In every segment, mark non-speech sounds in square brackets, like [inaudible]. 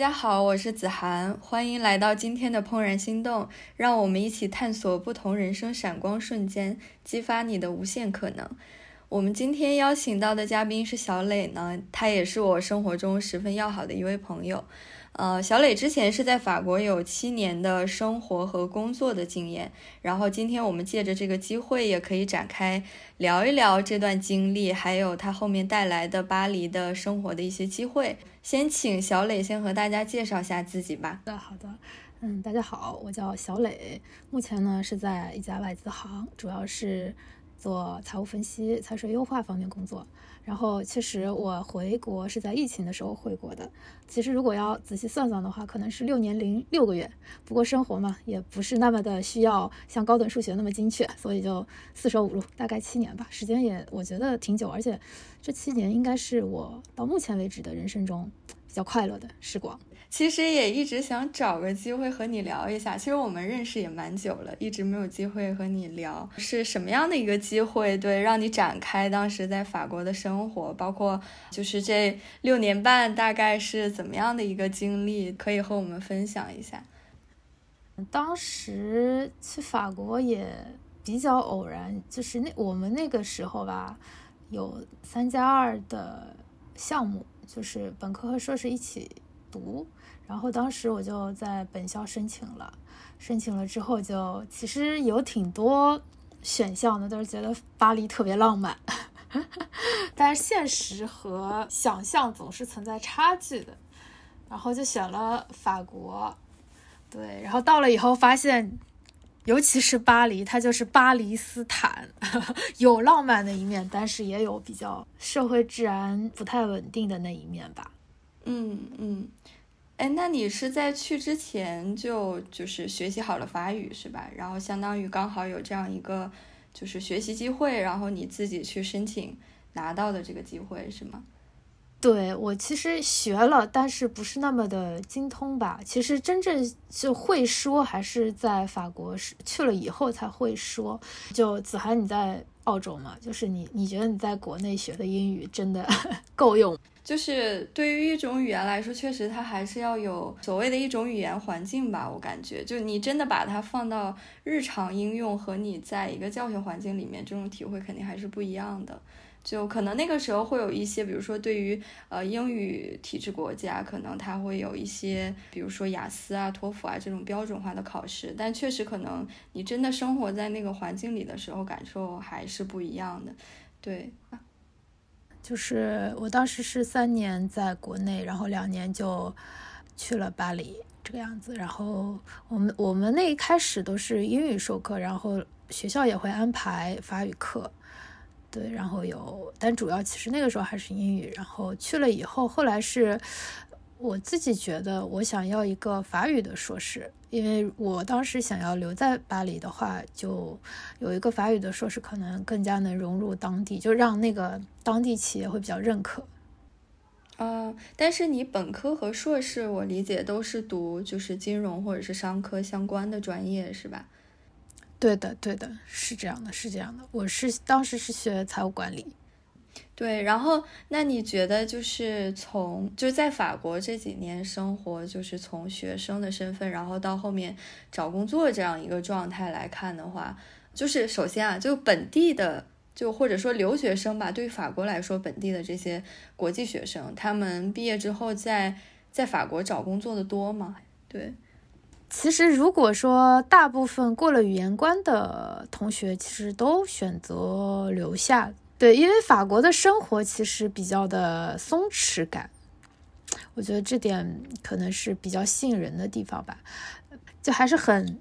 大家好，我是子涵，欢迎来到今天的怦然心动，让我们一起探索不同人生闪光瞬间，激发你的无限可能。我们今天邀请到的嘉宾是小磊呢，他也是我生活中十分要好的一位朋友。呃，小磊之前是在法国有七年的生活和工作的经验，然后今天我们借着这个机会，也可以展开聊一聊这段经历，还有他后面带来的巴黎的生活的一些机会。先请小磊先和大家介绍一下自己吧。的，好的，嗯，大家好，我叫小磊，目前呢是在一家外资行，主要是。做财务分析、财税优化方面工作，然后其实我回国是在疫情的时候回国的。其实如果要仔细算算的话，可能是六年零六个月。不过生活嘛，也不是那么的需要像高等数学那么精确，所以就四舍五入大概七年吧，时间也我觉得挺久，而且这七年应该是我到目前为止的人生中比较快乐的时光。其实也一直想找个机会和你聊一下。其实我们认识也蛮久了，一直没有机会和你聊，是什么样的一个机会？对，让你展开当时在法国的生活，包括就是这六年半大概是怎么样的一个经历，可以和我们分享一下。当时去法国也比较偶然，就是那我们那个时候吧，有三加二的项目，就是本科和硕士一起读。然后当时我就在本校申请了，申请了之后就其实有挺多选项的，都是觉得巴黎特别浪漫，[laughs] 但是现实和想象总是存在差距的，然后就选了法国，对，然后到了以后发现，尤其是巴黎，它就是巴黎斯坦，[laughs] 有浪漫的一面，但是也有比较社会治安不太稳定的那一面吧，嗯嗯。哎，那你是在去之前就就是学习好了法语是吧？然后相当于刚好有这样一个就是学习机会，然后你自己去申请拿到的这个机会是吗？对我其实学了，但是不是那么的精通吧。其实真正就会说还是在法国是去了以后才会说。就子涵你在澳洲嘛？就是你你觉得你在国内学的英语真的 [laughs] 够用？就是对于一种语言来说，确实它还是要有所谓的一种语言环境吧。我感觉，就你真的把它放到日常应用和你在一个教学环境里面，这种体会肯定还是不一样的。就可能那个时候会有一些，比如说对于呃英语体制国家，可能它会有一些，比如说雅思啊、托福啊这种标准化的考试。但确实可能你真的生活在那个环境里的时候，感受还是不一样的。对。就是我当时是三年在国内，然后两年就去了巴黎这个样子。然后我们我们那一开始都是英语授课，然后学校也会安排法语课，对，然后有，但主要其实那个时候还是英语。然后去了以后，后来是。我自己觉得，我想要一个法语的硕士，因为我当时想要留在巴黎的话，就有一个法语的硕士，可能更加能融入当地，就让那个当地企业会比较认可。啊，但是你本科和硕士，我理解都是读就是金融或者是商科相关的专业，是吧？对的，对的，是这样的，是这样的。我是当时是学财务管理。对，然后那你觉得就是从就是在法国这几年生活，就是从学生的身份，然后到后面找工作这样一个状态来看的话，就是首先啊，就本地的就或者说留学生吧，对于法国来说，本地的这些国际学生，他们毕业之后在在法国找工作的多吗？对，其实如果说大部分过了语言关的同学，其实都选择留下。对，因为法国的生活其实比较的松弛感，我觉得这点可能是比较吸引人的地方吧，就还是很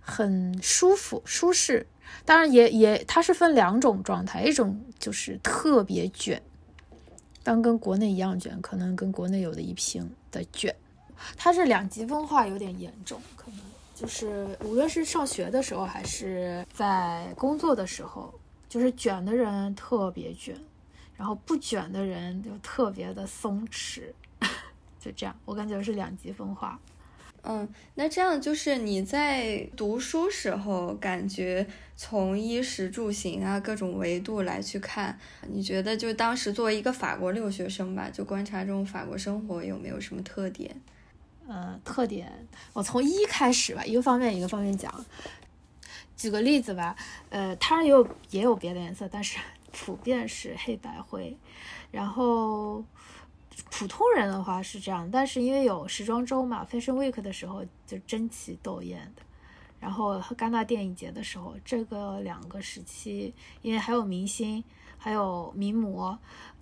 很舒服、舒适。当然，也也它是分两种状态，一种就是特别卷，当跟国内一样卷，可能跟国内有的一拼的卷。它是两极分化有点严重，可能就是无论是上学的时候，还是在工作的时候。就是卷的人特别卷，然后不卷的人就特别的松弛，[laughs] 就这样，我感觉是两极分化。嗯，那这样就是你在读书时候，感觉从衣食住行啊各种维度来去看，你觉得就当时作为一个法国留学生吧，就观察这种法国生活有没有什么特点？嗯，特点我从一开始吧，一个方面一个方面讲。举个例子吧，呃，它也有也有别的颜色，但是 [laughs] 普遍是黑白灰。然后普通人的话是这样，但是因为有时装周嘛，Fashion Week 的时候就争奇斗艳的。然后和戛纳电影节的时候，这个两个时期，因为还有明星，还有名模。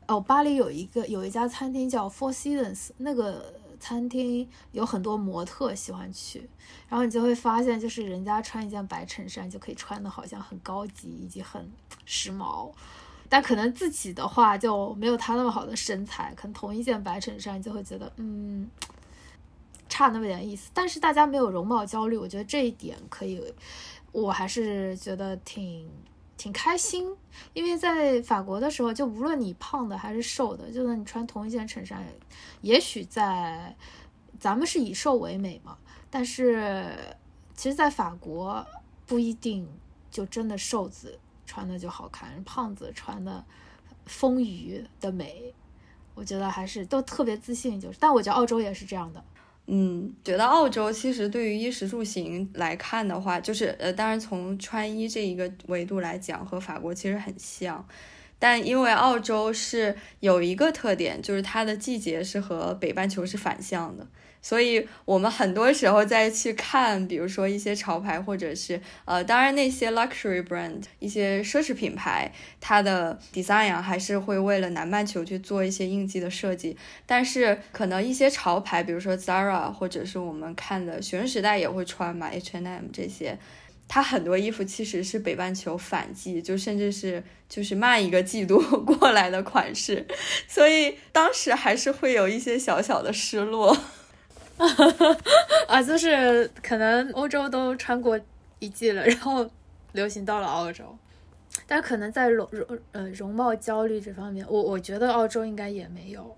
哦，巴黎有一个有一家餐厅叫 Four Seasons，那个餐厅有很多模特喜欢去。然后你就会发现，就是人家穿一件白衬衫就可以穿的好像很高级以及很时髦，但可能自己的话就没有他那么好的身材，可能同一件白衬衫就会觉得嗯。差那么点意思，但是大家没有容貌焦虑，我觉得这一点可以，我还是觉得挺挺开心。因为在法国的时候，就无论你胖的还是瘦的，就算你穿同一件衬衫，也许在咱们是以瘦为美嘛，但是其实，在法国不一定就真的瘦子穿的就好看，胖子穿的丰腴的美，我觉得还是都特别自信。就是，但我觉得澳洲也是这样的。嗯，觉得澳洲其实对于衣食住行来看的话，就是呃，当然从穿衣这一个维度来讲，和法国其实很像，但因为澳洲是有一个特点，就是它的季节是和北半球是反向的。所以，我们很多时候再去看，比如说一些潮牌，或者是呃，当然那些 luxury brand，一些奢侈品牌，它的 design 还是会为了南半球去做一些应季的设计。但是，可能一些潮牌，比如说 Zara，或者是我们看的学生时代也会穿嘛，H and M 这些，它很多衣服其实是北半球反季，就甚至是就是慢一个季度 [laughs] 过来的款式。[laughs] 所以当时还是会有一些小小的失落。[laughs] 啊，就是可能欧洲都穿过一季了，然后流行到了澳洲，但可能在容容呃容貌焦虑这方面，我我觉得澳洲应该也没有。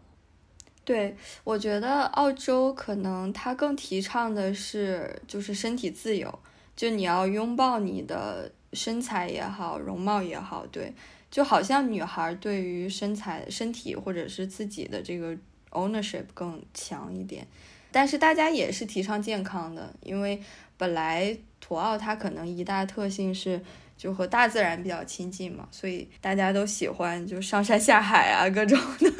对，我觉得澳洲可能它更提倡的是就是身体自由，就你要拥抱你的身材也好，容貌也好，对，就好像女孩对于身材、身体或者是自己的这个 ownership 更强一点。但是大家也是提倡健康的，因为本来土澳它可能一大特性是就和大自然比较亲近嘛，所以大家都喜欢就上山下海啊，各种的，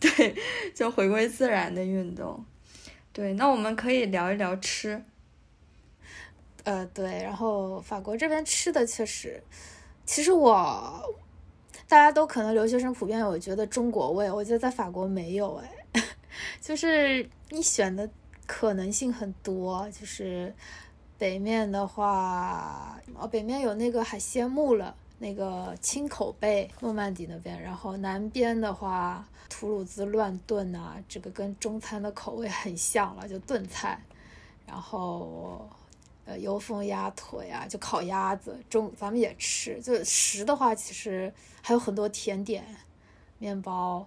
[laughs] 对，就回归自然的运动。对，那我们可以聊一聊吃。呃，对，然后法国这边吃的确实，其实我大家都可能留学生普遍有觉得中国味，我觉得在法国没有哎。就是你选的可能性很多，就是北面的话，哦，北面有那个海鲜木了，那个青口贝，诺曼底那边，然后南边的话，吐鲁兹乱炖啊，这个跟中餐的口味很像了，就炖菜，然后呃油封鸭腿啊，就烤鸭子，中咱们也吃，就食的话，其实还有很多甜点，面包。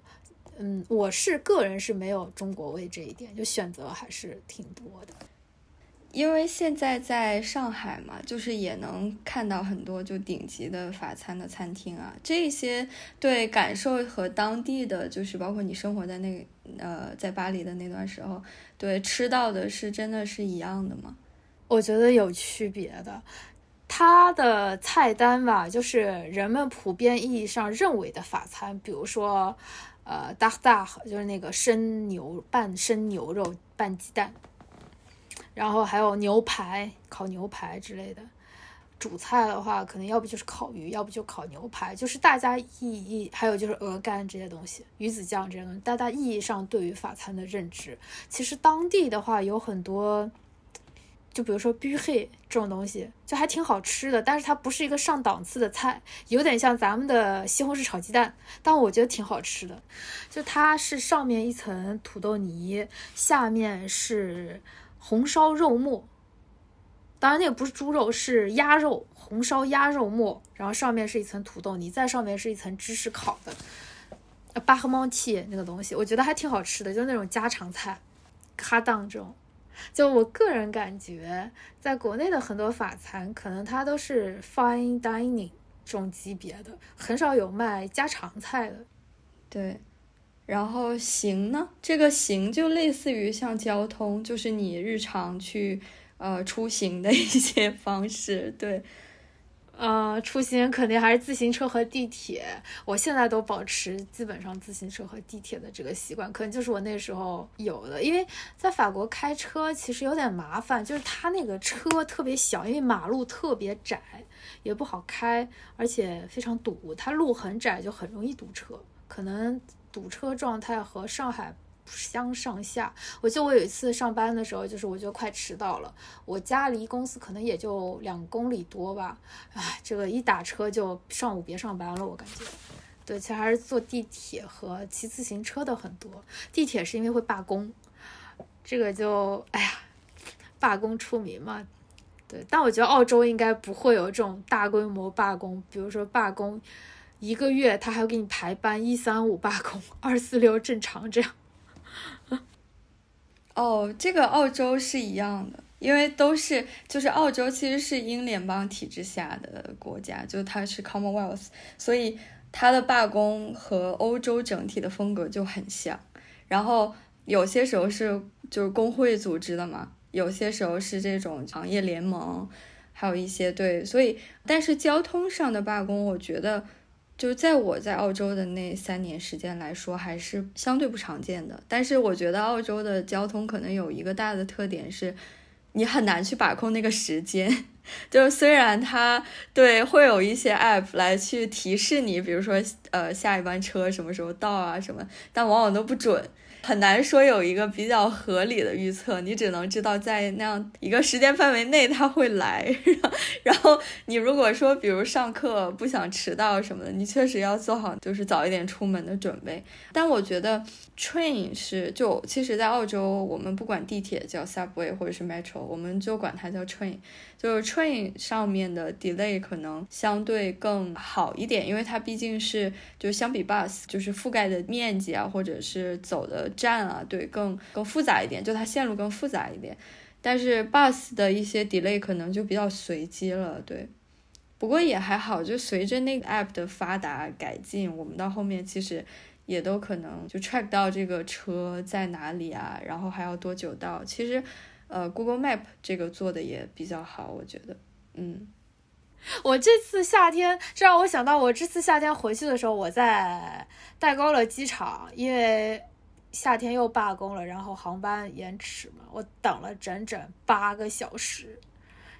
嗯，我是个人是没有中国味这一点，就选择还是挺多的。因为现在在上海嘛，就是也能看到很多就顶级的法餐的餐厅啊，这些对感受和当地的就是包括你生活在那呃在巴黎的那段时候，对吃到的是真的是一样的吗？我觉得有区别的，它的菜单吧，就是人们普遍意义上认为的法餐，比如说。呃，大大就是那个生牛拌生牛肉拌鸡蛋，然后还有牛排烤牛排之类的。主菜的话，可能要不就是烤鱼，要不就烤牛排，就是大家意义还有就是鹅肝这些东西，鱼子酱这些东西，大家意义上对于法餐的认知，其实当地的话有很多。就比如说 b 黑这种东西，就还挺好吃的，但是它不是一个上档次的菜，有点像咱们的西红柿炒鸡蛋，但我觉得挺好吃的。就它是上面一层土豆泥，下面是红烧肉末，当然那个不是猪肉，是鸭肉，红烧鸭肉末，然后上面是一层土豆泥，再上面是一层芝士烤的，巴赫猫蒂那个东西，我觉得还挺好吃的，就是那种家常菜，哈当这种。就我个人感觉，在国内的很多法餐，可能它都是 fine dining 这种级别的，很少有卖家常菜的。对，然后行呢，这个行就类似于像交通，就是你日常去呃出行的一些方式，对。呃，出行肯定还是自行车和地铁。我现在都保持基本上自行车和地铁的这个习惯，可能就是我那时候有的。因为在法国开车其实有点麻烦，就是它那个车特别小，因为马路特别窄，也不好开，而且非常堵。它路很窄，就很容易堵车。可能堵车状态和上海。不相上下，我记得我有一次上班的时候，就是我就快迟到了。我家离公司可能也就两公里多吧，唉，这个一打车就上午别上班了，我感觉。对，其实还是坐地铁和骑自行车的很多。地铁是因为会罢工，这个就哎呀，罢工出名嘛。对，但我觉得澳洲应该不会有这种大规模罢工，比如说罢工一个月，他还要给你排班，一三五罢工，二四六正常这样。哦，这个澳洲是一样的，因为都是就是澳洲其实是英联邦体制下的国家，就它是 Commonwealth，所以它的罢工和欧洲整体的风格就很像。然后有些时候是就是工会组织的嘛，有些时候是这种行业联盟，还有一些对，所以但是交通上的罢工，我觉得。就在我在澳洲的那三年时间来说，还是相对不常见的。但是我觉得澳洲的交通可能有一个大的特点是，你很难去把控那个时间。[laughs] 就是虽然它对会有一些 app 来去提示你，比如说呃下一班车什么时候到啊什么，但往往都不准。很难说有一个比较合理的预测，你只能知道在那样一个时间范围内他会来。[laughs] 然后你如果说比如上课不想迟到什么的，你确实要做好就是早一点出门的准备。但我觉得 train 是就其实，在澳洲我们不管地铁叫 subway 或者是 metro，我们就管它叫 train。就是 train 上面的 delay 可能相对更好一点，因为它毕竟是就相比 bus 就是覆盖的面积啊，或者是走的站啊，对，更更复杂一点，就它线路更复杂一点。但是 bus 的一些 delay 可能就比较随机了，对。不过也还好，就随着那个 app 的发达改进，我们到后面其实也都可能就 track 到这个车在哪里啊，然后还要多久到，其实。呃，Google Map 这个做的也比较好，我觉得。嗯，我这次夏天，这让我想到我这次夏天回去的时候，我在戴高乐机场，因为夏天又罢工了，然后航班延迟嘛，我等了整整八个小时。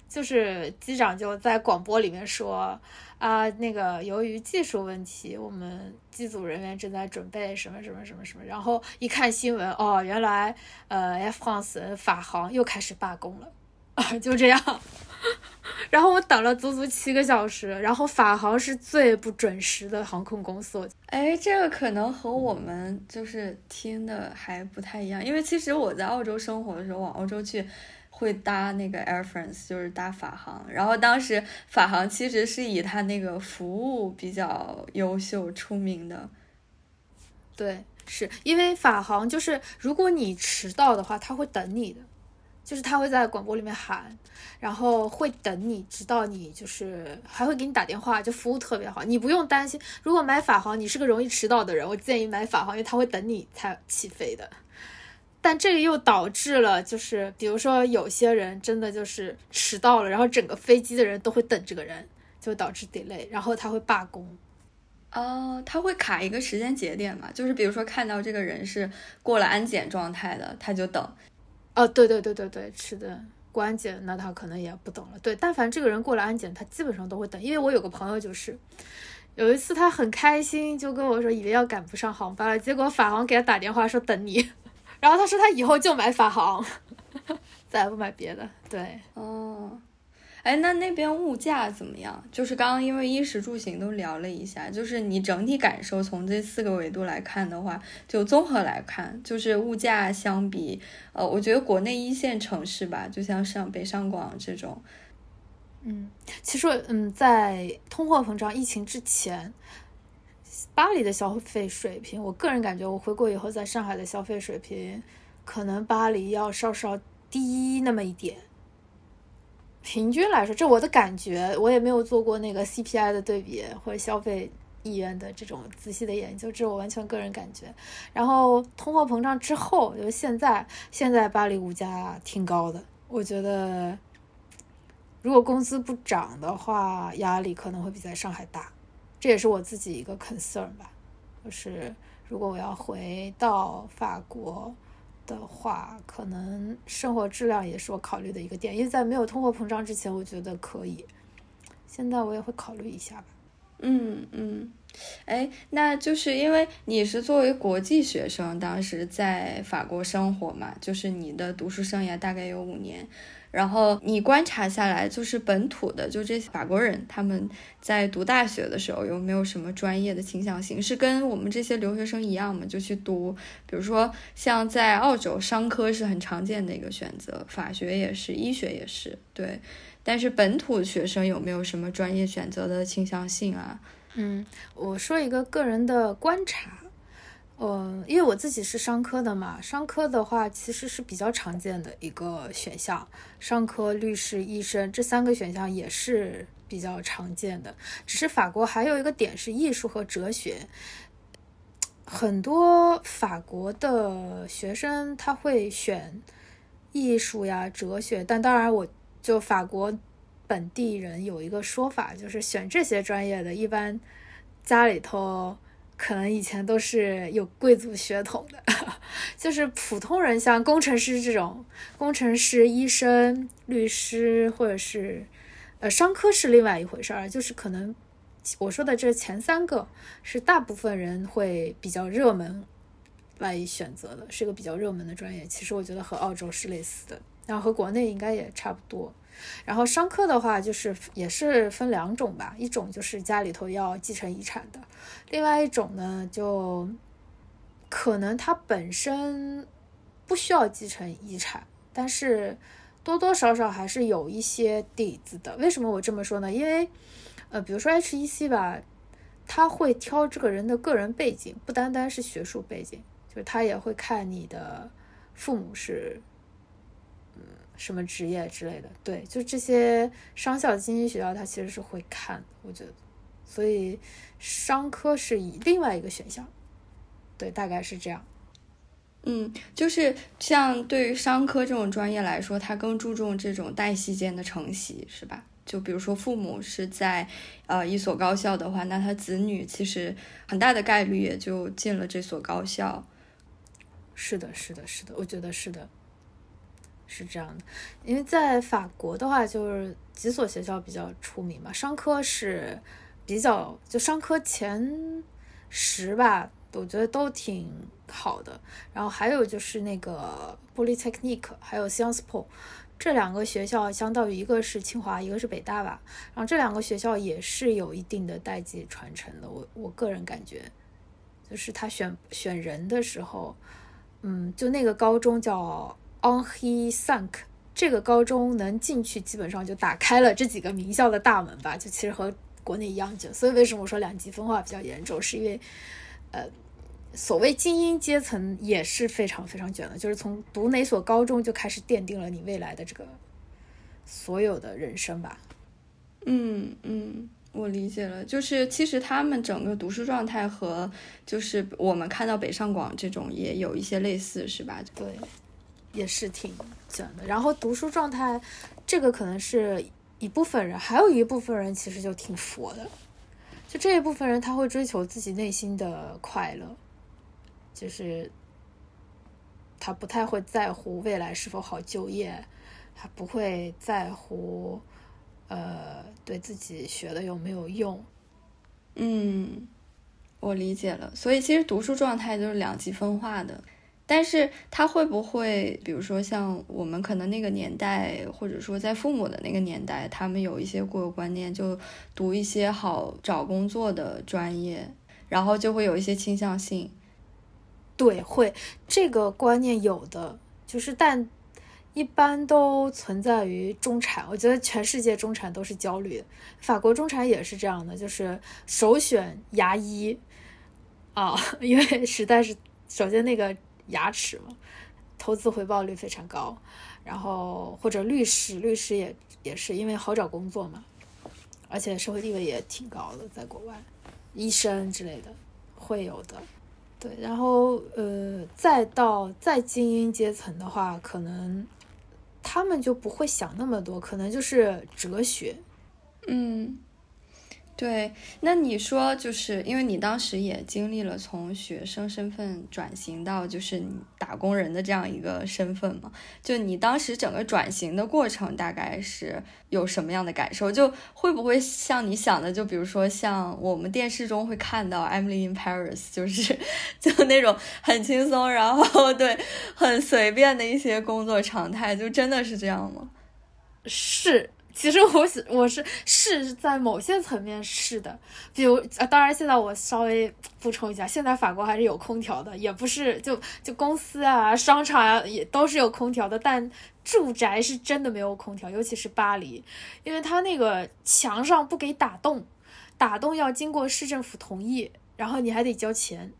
就是机长就在广播里面说啊，那个由于技术问题，我们机组人员正在准备什么什么什么什么。然后一看新闻，哦，原来呃 F14 法航又开始罢工了啊，就这样。[laughs] 然后我等了足足七个小时，然后法航是最不准时的航空公司。哎，这个可能和我们就是听的还不太一样，因为其实我在澳洲生活的时候，往澳洲去。会搭那个 Air France，就是搭法航。然后当时法航其实是以它那个服务比较优秀出名的。对，是因为法航就是如果你迟到的话，他会等你的，就是他会在广播里面喊，然后会等你，直到你就是还会给你打电话，就服务特别好，你不用担心。如果买法航，你是个容易迟到的人，我建议买法航，因为他会等你才起飞的。但这个又导致了，就是比如说有些人真的就是迟到了，然后整个飞机的人都会等这个人，就导致 delay，然后他会罢工。哦，他会卡一个时间节点嘛？就是比如说看到这个人是过了安检状态的，他就等。哦，对对对对对，是的，过安检那他可能也不等了。对，但凡这个人过了安检，他基本上都会等。因为我有个朋友就是，有一次他很开心，就跟我说以为要赶不上航班了，结果法航给他打电话说等你。然后他说他以后就买法航，[laughs] 再也不买别的。对，哦，哎，那那边物价怎么样？就是刚刚因为衣食住行都聊了一下，就是你整体感受从这四个维度来看的话，就综合来看，就是物价相比，呃，我觉得国内一线城市吧，就像上北上广这种，嗯，其实嗯，在通货膨胀疫情之前。巴黎的消费水平，我个人感觉，我回国以后在上海的消费水平，可能巴黎要稍稍低那么一点。平均来说，这我的感觉，我也没有做过那个 CPI 的对比或者消费意愿的这种仔细的研究，这我完全个人感觉。然后通货膨胀之后，就现在现在巴黎物价挺高的，我觉得如果工资不涨的话，压力可能会比在上海大。这也是我自己一个 concern 吧，就是如果我要回到法国的话，可能生活质量也是我考虑的一个点。因为在没有通货膨胀之前，我觉得可以，现在我也会考虑一下吧。嗯嗯，哎，那就是因为你是作为国际学生，当时在法国生活嘛，就是你的读书生涯大概有五年，然后你观察下来，就是本土的就这些法国人，他们在读大学的时候有没有什么专业的倾向性？是跟我们这些留学生一样吗？就去读，比如说像在澳洲，商科是很常见的一个选择，法学也是，医学也是，对。但是本土学生有没有什么专业选择的倾向性啊？嗯，我说一个个人的观察，嗯，因为我自己是商科的嘛，商科的话其实是比较常见的一个选项，商科、律师、医生这三个选项也是比较常见的。只是法国还有一个点是艺术和哲学，很多法国的学生他会选艺术呀、哲学，但当然我。就法国本地人有一个说法，就是选这些专业的，一般家里头可能以前都是有贵族血统的，[laughs] 就是普通人，像工程师这种，工程师、医生、律师，或者是呃商科是另外一回事儿，就是可能我说的这前三个是大部分人会比较热门来选择的，是个比较热门的专业。其实我觉得和澳洲是类似的。然后和国内应该也差不多，然后商科的话就是也是分两种吧，一种就是家里头要继承遗产的，另外一种呢就可能他本身不需要继承遗产，但是多多少少还是有一些底子的。为什么我这么说呢？因为呃，比如说 HEC 吧，他会挑这个人的个人背景，不单单是学术背景，就是他也会看你的父母是。什么职业之类的，对，就这些商校、精英学校，他其实是会看，我觉得，所以商科是以另外一个选项，对，大概是这样。嗯，就是像对于商科这种专业来说，他更注重这种代系间的承袭，是吧？就比如说父母是在呃一所高校的话，那他子女其实很大的概率也就进了这所高校。是的，是的，是的，我觉得是的。是这样的，因为在法国的话，就是几所学校比较出名嘛。商科是比较，就商科前十吧，我觉得都挺好的。然后还有就是那个 Polytechnique，还有 Sciences Po，这两个学校相当于一个是清华，一个是北大吧。然后这两个学校也是有一定的代际传承的。我我个人感觉，就是他选选人的时候，嗯，就那个高中叫。On he sunk，这个高中能进去，基本上就打开了这几个名校的大门吧。就其实和国内一样卷，所以为什么我说两极分化比较严重，是因为，呃，所谓精英阶层也是非常非常卷的，就是从读哪所高中就开始奠定了你未来的这个所有的人生吧。嗯嗯，我理解了，就是其实他们整个读书状态和就是我们看到北上广这种也有一些类似，是吧？对。也是挺卷的，然后读书状态，这个可能是一部分人，还有一部分人其实就挺佛的，就这一部分人他会追求自己内心的快乐，就是他不太会在乎未来是否好就业，他不会在乎呃对自己学的有没有用，嗯，我理解了，所以其实读书状态就是两极分化的。但是他会不会，比如说像我们可能那个年代，或者说在父母的那个年代，他们有一些固有观念，就读一些好找工作的专业，然后就会有一些倾向性。对，会这个观念有的，就是但一般都存在于中产。我觉得全世界中产都是焦虑，法国中产也是这样的，就是首选牙医啊，[laughs] 因为实在是首先那个。牙齿嘛，投资回报率非常高，然后或者律师，律师也也是因为好找工作嘛，而且社会地位也挺高的，在国外，医生之类的会有的。对，然后呃，再到再精英阶层的话，可能他们就不会想那么多，可能就是哲学。嗯。对，那你说，就是因为你当时也经历了从学生身份转型到就是打工人的这样一个身份嘛？就你当时整个转型的过程，大概是有什么样的感受？就会不会像你想的，就比如说像我们电视中会看到《Emily in Paris》，就是 [laughs] 就那种很轻松，然后对很随便的一些工作常态，就真的是这样吗？是。其实我我是是在某些层面是的，比如啊，当然现在我稍微补充一下，现在法国还是有空调的，也不是就就公司啊、商场啊也都是有空调的，但住宅是真的没有空调，尤其是巴黎，因为它那个墙上不给打洞，打洞要经过市政府同意，然后你还得交钱。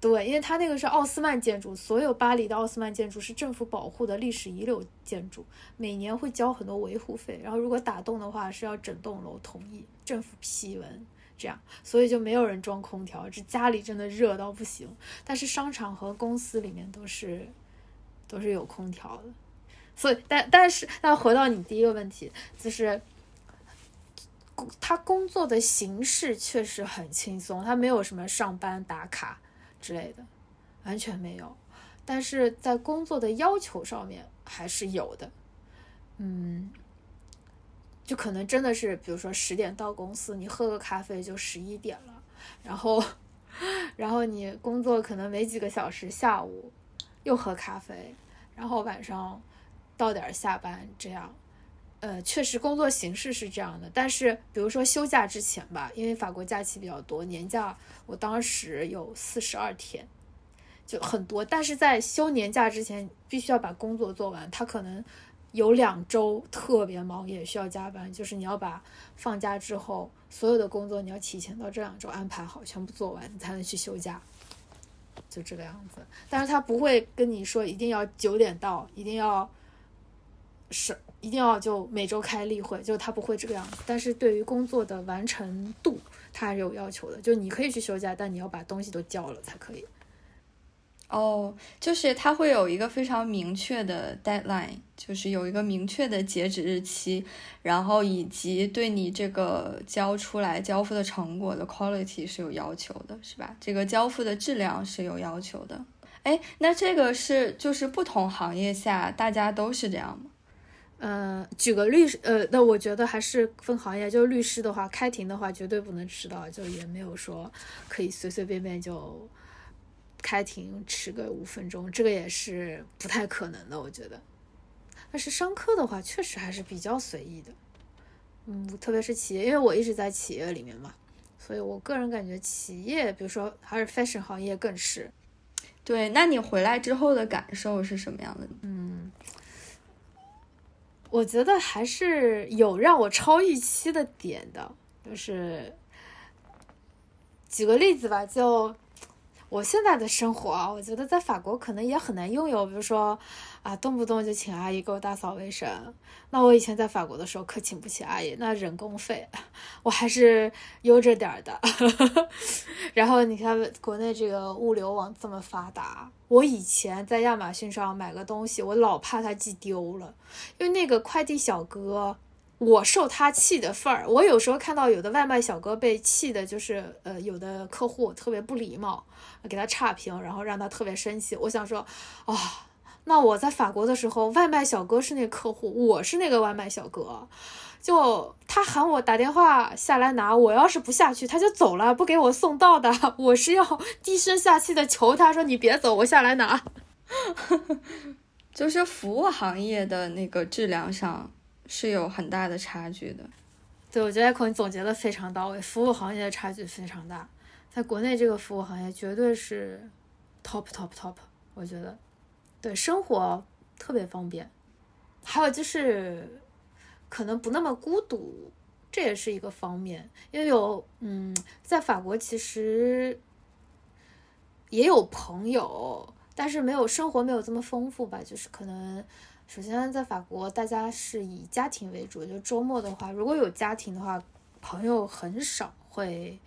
对，因为它那个是奥斯曼建筑，所有巴黎的奥斯曼建筑是政府保护的历史遗留建筑，每年会交很多维护费。然后如果打洞的话，是要整栋楼同意，政府批文这样，所以就没有人装空调。这家里真的热到不行，但是商场和公司里面都是都是有空调的。所以，但但是，那回到你第一个问题，就是他工作的形式确实很轻松，他没有什么上班打卡。之类的，完全没有，但是在工作的要求上面还是有的，嗯，就可能真的是，比如说十点到公司，你喝个咖啡就十一点了，然后，[laughs] 然后你工作可能没几个小时，下午又喝咖啡，然后晚上到点下班这样。呃，确实工作形式是这样的，但是比如说休假之前吧，因为法国假期比较多，年假我当时有四十二天，就很多。但是在休年假之前，必须要把工作做完。他可能有两周特别忙，也需要加班，就是你要把放假之后所有的工作你要提前到这两周安排好，全部做完，你才能去休假，就这个样子。但是他不会跟你说一定要九点到，一定要是。一定要就每周开例会，就他不会这个样子。但是对于工作的完成度，他还是有要求的。就你可以去休假，但你要把东西都交了才可以。哦，就是他会有一个非常明确的 deadline，就是有一个明确的截止日期，然后以及对你这个交出来交付的成果的 quality 是有要求的，是吧？这个交付的质量是有要求的。哎，那这个是就是不同行业下大家都是这样吗？嗯，举个律师，呃，那我觉得还是分行业。就是律师的话，开庭的话绝对不能迟到，就也没有说可以随随便便就开庭迟个五分钟，这个也是不太可能的，我觉得。但是商科的话，确实还是比较随意的。嗯，特别是企业，因为我一直在企业里面嘛，所以我个人感觉企业，比如说还是 fashion 行业更是。对，那你回来之后的感受是什么样的？嗯。我觉得还是有让我超预期的点的，就是举个例子吧，就我现在的生活啊，我觉得在法国可能也很难拥有，比如说。啊，动不动就请阿姨给我打扫卫生。那我以前在法国的时候可请不起阿姨，那人工费我还是悠着点儿的。[laughs] 然后你看国内这个物流网这么发达，我以前在亚马逊上买个东西，我老怕它寄丢了，因为那个快递小哥，我受他气的份儿。我有时候看到有的外卖小哥被气的，就是呃，有的客户特别不礼貌，给他差评，然后让他特别生气。我想说，啊。那我在法国的时候，外卖小哥是那客户，我是那个外卖小哥，就他喊我打电话下来拿，我要是不下去，他就走了，不给我送到的。[laughs] 我是要低声下气的求他说：“你别走，我下来拿。”就是服务行业的那个质量上是有很大的差距的。对，我觉得可能总结的非常到位，服务行业的差距非常大，在国内这个服务行业绝对是 top top top，我觉得。对生活特别方便，还有就是可能不那么孤独，这也是一个方面。因为有嗯，在法国其实也有朋友，但是没有生活没有这么丰富吧。就是可能首先在法国，大家是以家庭为主，就周末的话，如果有家庭的话，朋友很少会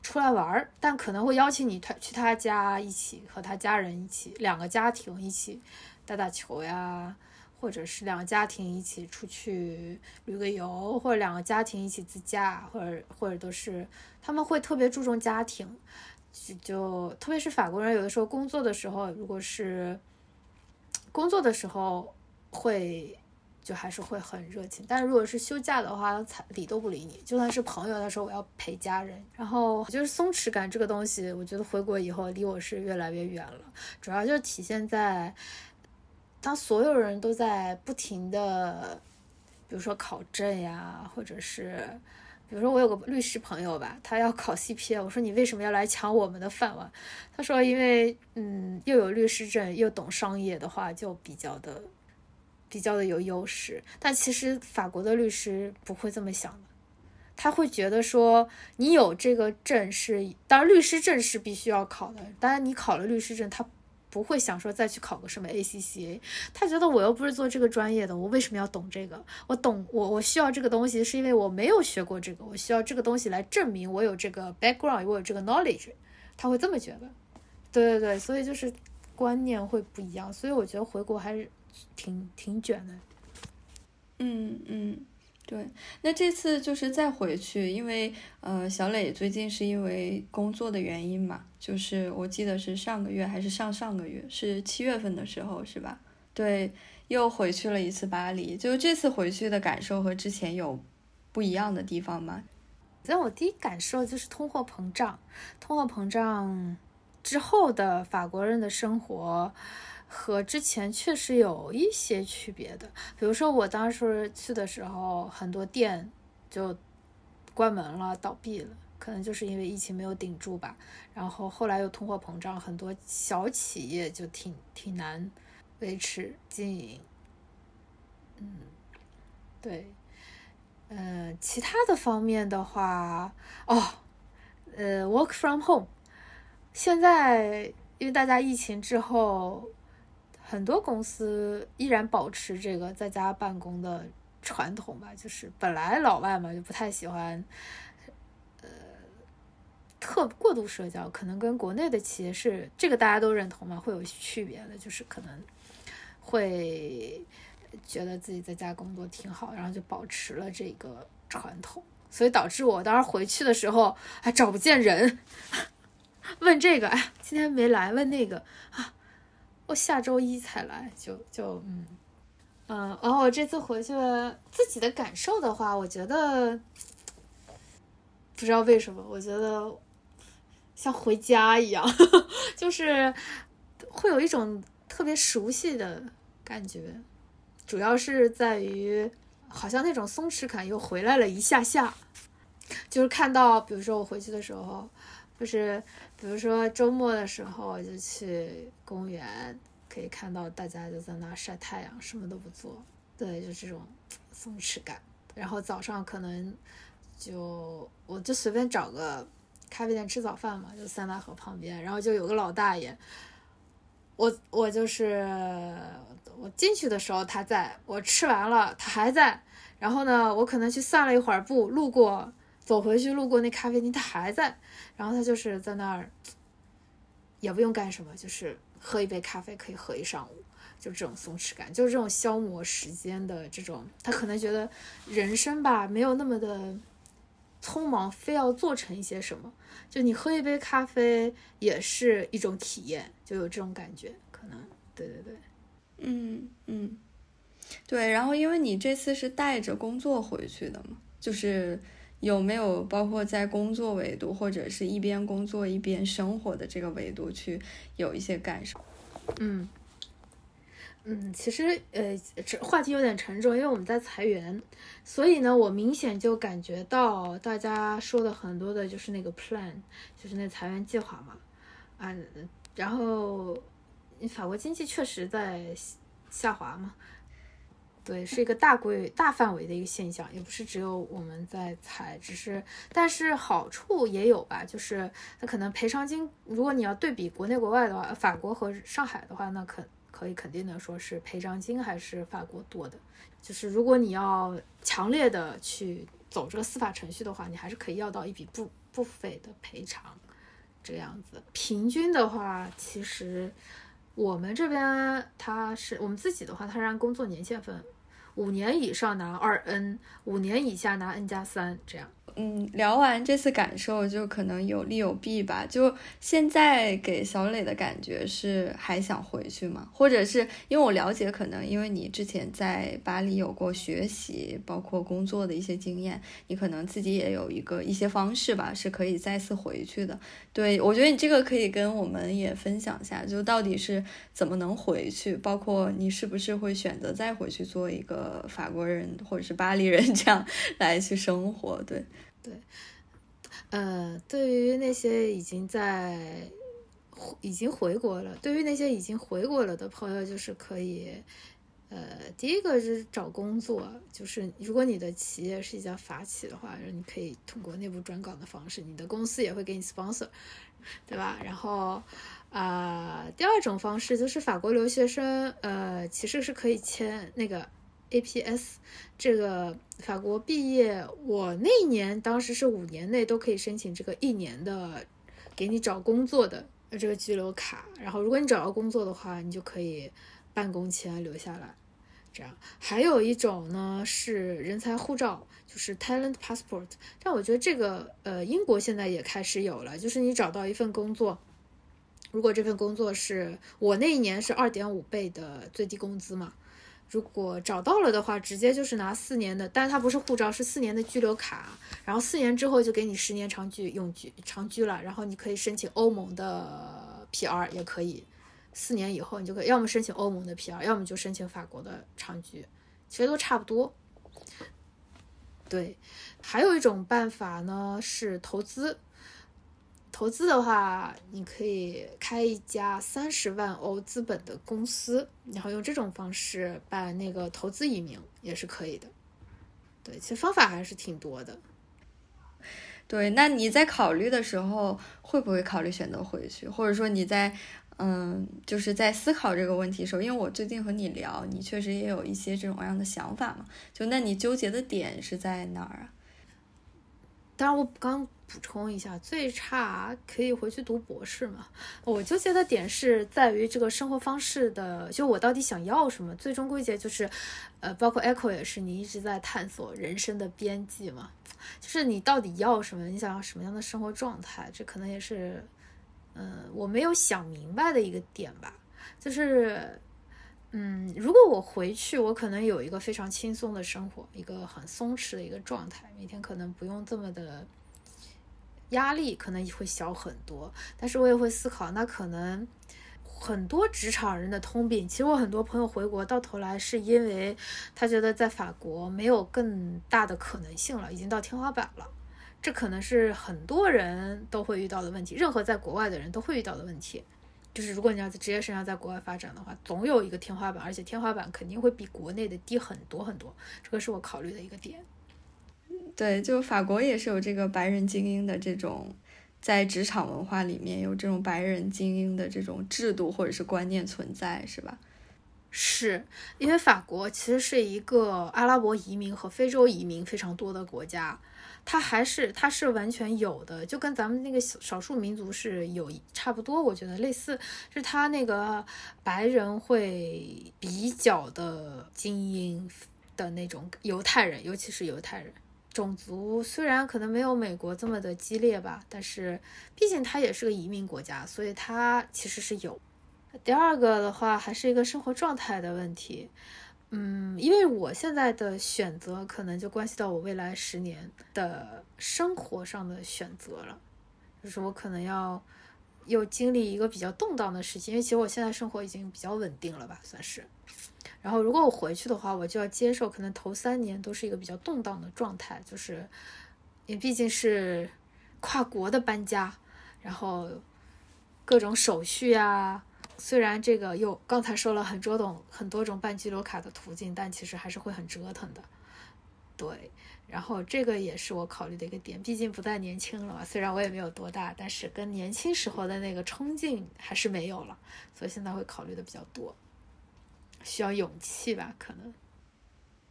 出来玩儿，但可能会邀请你他去他家一起和他家人一起，两个家庭一起打打球呀，或者是两个家庭一起出去旅个游，或者两个家庭一起自驾，或者或者都是他们会特别注重家庭，就就特别是法国人，有的时候工作的时候，如果是工作的时候会。就还是会很热情，但是如果是休假的话，他理都不理你。就算是朋友，他说我要陪家人。然后就是松弛感这个东西，我觉得回国以后离我是越来越远了。主要就体现在，当所有人都在不停的，比如说考证呀，或者是，比如说我有个律师朋友吧，他要考 CPA，我说你为什么要来抢我们的饭碗？他说因为嗯，又有律师证又懂商业的话，就比较的。比较的有优势，但其实法国的律师不会这么想的，他会觉得说你有这个证是，当然律师证是必须要考的，当然你考了律师证，他不会想说再去考个什么 ACCA，他觉得我又不是做这个专业的，我为什么要懂这个？我懂我我需要这个东西是因为我没有学过这个，我需要这个东西来证明我有这个 background，我有这个 knowledge，他会这么觉得，对对对，所以就是观念会不一样，所以我觉得回国还是。挺挺卷的，嗯嗯，对。那这次就是再回去，因为呃，小磊最近是因为工作的原因嘛，就是我记得是上个月还是上上个月，是七月份的时候，是吧？对，又回去了一次巴黎。就这次回去的感受和之前有不一样的地方吗？那我第一感受就是通货膨胀，通货膨胀之后的法国人的生活。和之前确实有一些区别的，比如说我当时去的时候，很多店就关门了、倒闭了，可能就是因为疫情没有顶住吧。然后后来又通货膨胀，很多小企业就挺挺难维持经营。嗯，对，嗯，其他的方面的话，哦，呃，work from home，现在因为大家疫情之后。很多公司依然保持这个在家办公的传统吧，就是本来老外嘛就不太喜欢，呃，特过度社交，可能跟国内的企业是这个大家都认同嘛，会有区别的，就是可能会觉得自己在家工作挺好，然后就保持了这个传统，所以导致我当时回去的时候还找不见人，[laughs] 问这个，哎，今天没来，问那个啊。我下周一才来，就就嗯嗯，然后我这次回去自己的感受的话，我觉得不知道为什么，我觉得像回家一样，[laughs] 就是会有一种特别熟悉的感觉，主要是在于好像那种松弛感又回来了一下下，就是看到，比如说我回去的时候，就是。比如说周末的时候就去公园，可以看到大家就在那晒太阳，什么都不做，对，就这种松弛感。然后早上可能就我就随便找个咖啡店吃早饭嘛，就塞纳河旁边，然后就有个老大爷，我我就是我进去的时候他在，我吃完了他还在，然后呢我可能去散了一会儿步，路过。走回去路过那咖啡厅，他还在，然后他就是在那儿，也不用干什么，就是喝一杯咖啡可以喝一上午，就这种松弛感，就是这种消磨时间的这种，他可能觉得人生吧没有那么的匆忙，非要做成一些什么，就你喝一杯咖啡也是一种体验，就有这种感觉，可能，对对对，嗯嗯，对，然后因为你这次是带着工作回去的嘛，就是。有没有包括在工作维度，或者是一边工作一边生活的这个维度去有一些感受？嗯嗯，其实呃，这话题有点沉重，因为我们在裁员，所以呢，我明显就感觉到大家说的很多的就是那个 plan，就是那裁员计划嘛，啊，然后法国经济确实在下滑嘛。对，是一个大规大范围的一个现象，也不是只有我们在裁，只是，但是好处也有吧，就是那可能赔偿金，如果你要对比国内国外的话，法国和上海的话，那肯可以肯定的说是赔偿金还是法国多的，就是如果你要强烈的去走这个司法程序的话，你还是可以要到一笔不不菲的赔偿，这个样子。平均的话，其实我们这边他是我们自己的话，他是按工作年限分，五年以上拿二 N，五年以下拿 N 加三这样。嗯，聊完这次感受，就可能有利有弊吧。就现在给小磊的感觉是还想回去吗？或者是因为我了解，可能因为你之前在巴黎有过学习，包括工作的一些经验，你可能自己也有一个一些方式吧，是可以再次回去的。对我觉得你这个可以跟我们也分享一下，就到底是怎么能回去，包括你是不是会选择再回去做一个法国人或者是巴黎人这样 [laughs] 来去生活？对。对，呃，对于那些已经在已经回国了，对于那些已经回国了的朋友，就是可以，呃，第一个是找工作，就是如果你的企业是一家法企的话，你可以通过内部转岗的方式，你的公司也会给你 sponsor，[laughs] 对吧？然后，啊，第二种方式就是法国留学生，呃，其实是可以签那个。APS 这个法国毕业，我那一年当时是五年内都可以申请这个一年的给你找工作的这个居留卡。然后如果你找到工作的话，你就可以办工签留下来。这样还有一种呢是人才护照，就是 Talent Passport。但我觉得这个呃英国现在也开始有了，就是你找到一份工作，如果这份工作是我那一年是二点五倍的最低工资嘛。如果找到了的话，直接就是拿四年的，但是它不是护照，是四年的居留卡。然后四年之后就给你十年长居永居长居了。然后你可以申请欧盟的 PR 也可以。四年以后你就可以要么申请欧盟的 PR，要么就申请法国的长居，其实都差不多。对，还有一种办法呢是投资。投资的话，你可以开一家三十万欧资本的公司，然后用这种方式办那个投资移民也是可以的。对，其实方法还是挺多的。对，那你在考虑的时候，会不会考虑选择回去？或者说你在嗯，就是在思考这个问题的时候，因为我最近和你聊，你确实也有一些这种样的想法嘛？就那你纠结的点是在哪儿啊？当然，我刚。补充一下，最差可以回去读博士嘛？我纠结的点是在于这个生活方式的，就我到底想要什么？最终归结就是，呃，包括 Echo 也是，你一直在探索人生的边际嘛。就是你到底要什么？你想要什么样的生活状态？这可能也是，嗯，我没有想明白的一个点吧。就是，嗯，如果我回去，我可能有一个非常轻松的生活，一个很松弛的一个状态，每天可能不用这么的。压力可能也会小很多，但是我也会思考，那可能很多职场人的通病。其实我很多朋友回国到头来是因为他觉得在法国没有更大的可能性了，已经到天花板了。这可能是很多人都会遇到的问题，任何在国外的人都会遇到的问题。就是如果你要在职业生涯在国外发展的话，总有一个天花板，而且天花板肯定会比国内的低很多很多。这个是我考虑的一个点。对，就法国也是有这个白人精英的这种，在职场文化里面有这种白人精英的这种制度或者是观念存在，是吧？是因为法国其实是一个阿拉伯移民和非洲移民非常多的国家，它还是它是完全有的，就跟咱们那个少数民族是有差不多，我觉得类似，是他那个白人会比较的精英的那种犹太人，尤其是犹太人。种族虽然可能没有美国这么的激烈吧，但是毕竟它也是个移民国家，所以它其实是有。第二个的话，还是一个生活状态的问题。嗯，因为我现在的选择可能就关系到我未来十年的生活上的选择了，就是我可能要又经历一个比较动荡的时期，因为其实我现在生活已经比较稳定了吧，算是。然后，如果我回去的话，我就要接受可能头三年都是一个比较动荡的状态，就是也毕竟是跨国的搬家，然后各种手续啊。虽然这个又刚才说了很多种很多种办居留卡的途径，但其实还是会很折腾的。对，然后这个也是我考虑的一个点，毕竟不再年轻了嘛。虽然我也没有多大，但是跟年轻时候的那个冲劲还是没有了，所以现在会考虑的比较多。需要勇气吧，可能，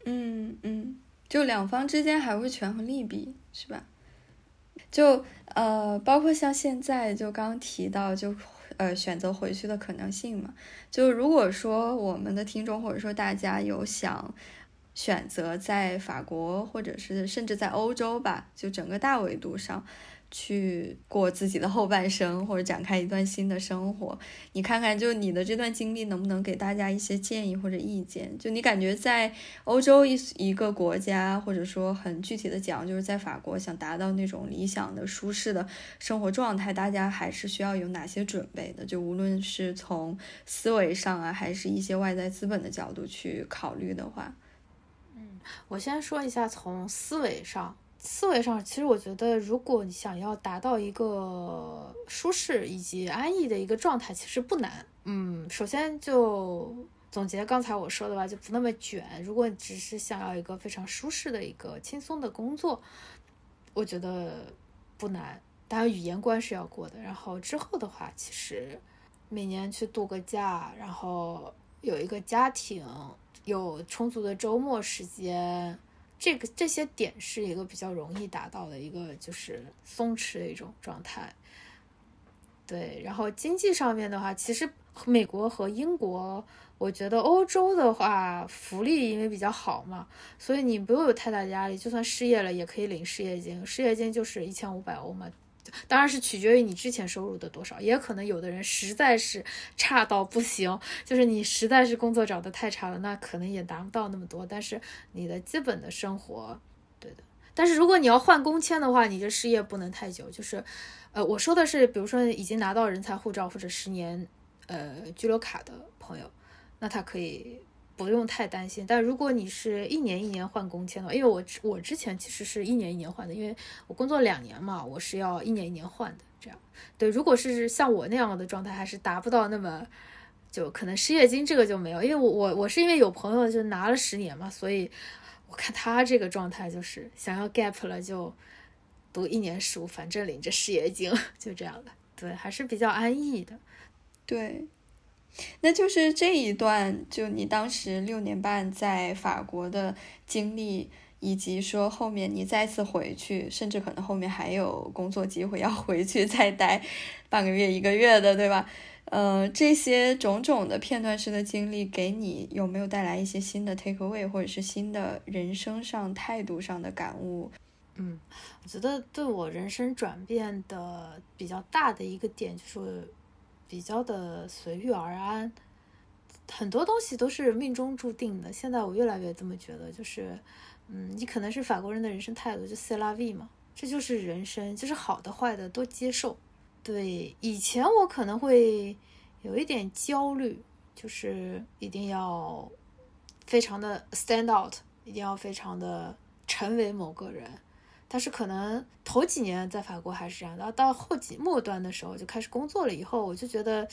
嗯嗯，就两方之间还会权衡利弊，是吧？就呃，包括像现在就刚提到就呃选择回去的可能性嘛。就如果说我们的听众或者说大家有想选择在法国或者是甚至在欧洲吧，就整个大维度上。去过自己的后半生，或者展开一段新的生活，你看看，就你的这段经历能不能给大家一些建议或者意见？就你感觉在欧洲一一个国家，或者说很具体的讲，就是在法国想达到那种理想的舒适的生活状态，大家还是需要有哪些准备的？就无论是从思维上啊，还是一些外在资本的角度去考虑的话，我先说一下从思维上。思维上，其实我觉得，如果你想要达到一个舒适以及安逸的一个状态，其实不难。嗯，首先就总结刚才我说的吧，就不那么卷。如果你只是想要一个非常舒适的一个轻松的工作，我觉得不难。当然，语言关是要过的。然后之后的话，其实每年去度个假，然后有一个家庭，有充足的周末时间。这个这些点是一个比较容易达到的一个就是松弛的一种状态，对。然后经济上面的话，其实美国和英国，我觉得欧洲的话福利因为比较好嘛，所以你不用有太大的压力，就算失业了也可以领失业金，失业金就是一千五百欧嘛。当然是取决于你之前收入的多少，也可能有的人实在是差到不行，就是你实在是工作找的太差了，那可能也达不到那么多。但是你的基本的生活，对的。但是如果你要换工签的话，你这失业不能太久。就是，呃，我说的是，比如说已经拿到人才护照或者十年，呃，居留卡的朋友，那他可以。不用太担心，但如果你是一年一年换工签的，因为我我之前其实是一年一年换的，因为我工作两年嘛，我是要一年一年换的。这样，对，如果是像我那样的状态，还是达不到那么，就可能失业金这个就没有，因为我我我是因为有朋友就拿了十年嘛，所以我看他这个状态就是想要 gap 了就读一年书，反正领着失业金，[laughs] 就这样的，对，还是比较安逸的，对。那就是这一段，就你当时六年半在法国的经历，以及说后面你再次回去，甚至可能后面还有工作机会要回去再待半个月、一个月的，对吧？呃，这些种种的片段式的经历，给你有没有带来一些新的 take away，或者是新的人生上态度上的感悟？嗯，我觉得对我人生转变的比较大的一个点就是。比较的随遇而安，很多东西都是命中注定的。现在我越来越这么觉得，就是，嗯，你可能是法国人的人生态度，就 c la vie 嘛，这就是人生，就是好的坏的都接受。对，以前我可能会有一点焦虑，就是一定要非常的 stand out，一定要非常的成为某个人。但是可能头几年在法国还是这样的，到后几末端的时候就开始工作了以后，我就觉得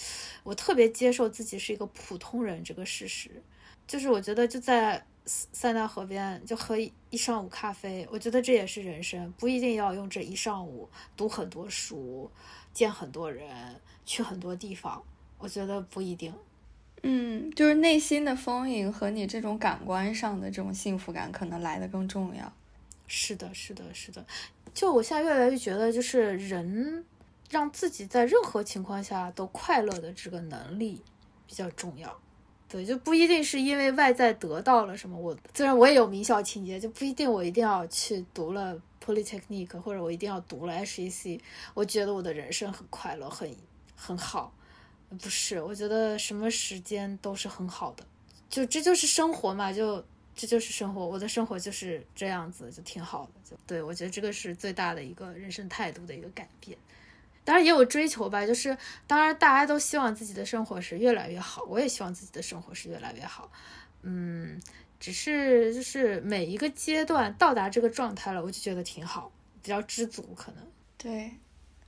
我特别接受自己是一个普通人这个事实。就是我觉得就在塞纳河边就喝一上午咖啡，我觉得这也是人生，不一定要用这一上午读很多书、见很多人、去很多地方，我觉得不一定。嗯，就是内心的丰盈和你这种感官上的这种幸福感可能来的更重要。是的，是的，是的。就我现在越来越觉得，就是人让自己在任何情况下都快乐的这个能力比较重要。对，就不一定是因为外在得到了什么。我虽然我也有名校情节，就不一定我一定要去读了 Polytechnic，或者我一定要读了 HEC，我觉得我的人生很快乐，很很好。不是，我觉得什么时间都是很好的。就这就是生活嘛，就。这就是生活，我的生活就是这样子，就挺好的。就对我觉得这个是最大的一个人生态度的一个改变。当然也有追求吧，就是当然大家都希望自己的生活是越来越好，我也希望自己的生活是越来越好。嗯，只是就是每一个阶段到达这个状态了，我就觉得挺好，比较知足可能。对。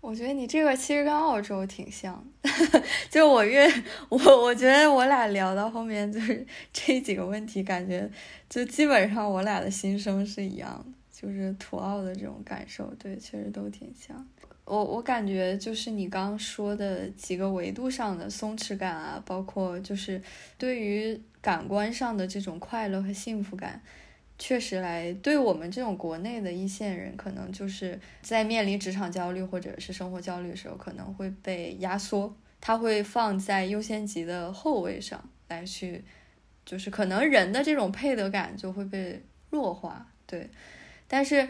我觉得你这个其实跟澳洲挺像，[laughs] 就我越我我觉得我俩聊到后面就是 [laughs] 这几个问题，感觉就基本上我俩的心声是一样的，就是土澳的这种感受，对，确实都挺像。我我感觉就是你刚刚说的几个维度上的松弛感啊，包括就是对于感官上的这种快乐和幸福感。确实来对我们这种国内的一线人，可能就是在面临职场焦虑或者是生活焦虑的时候，可能会被压缩，他会放在优先级的后位上来去，就是可能人的这种配得感就会被弱化，对，但是。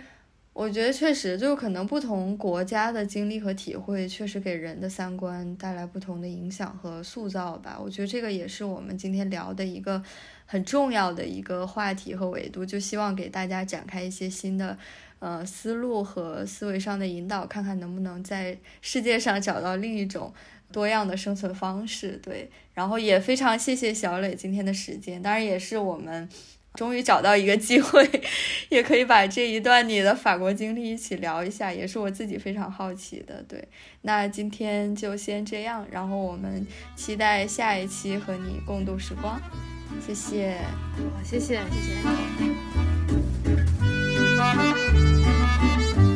我觉得确实，就可能不同国家的经历和体会，确实给人的三观带来不同的影响和塑造吧。我觉得这个也是我们今天聊的一个很重要的一个话题和维度，就希望给大家展开一些新的呃思路和思维上的引导，看看能不能在世界上找到另一种多样的生存方式。对，然后也非常谢谢小磊今天的时间，当然也是我们。终于找到一个机会也可以把这一段你的法国经历一起聊一下也是我自己非常好奇的对那今天就先这样然后我们期待下一期和你共度时光。谢谢。好谢谢谢谢。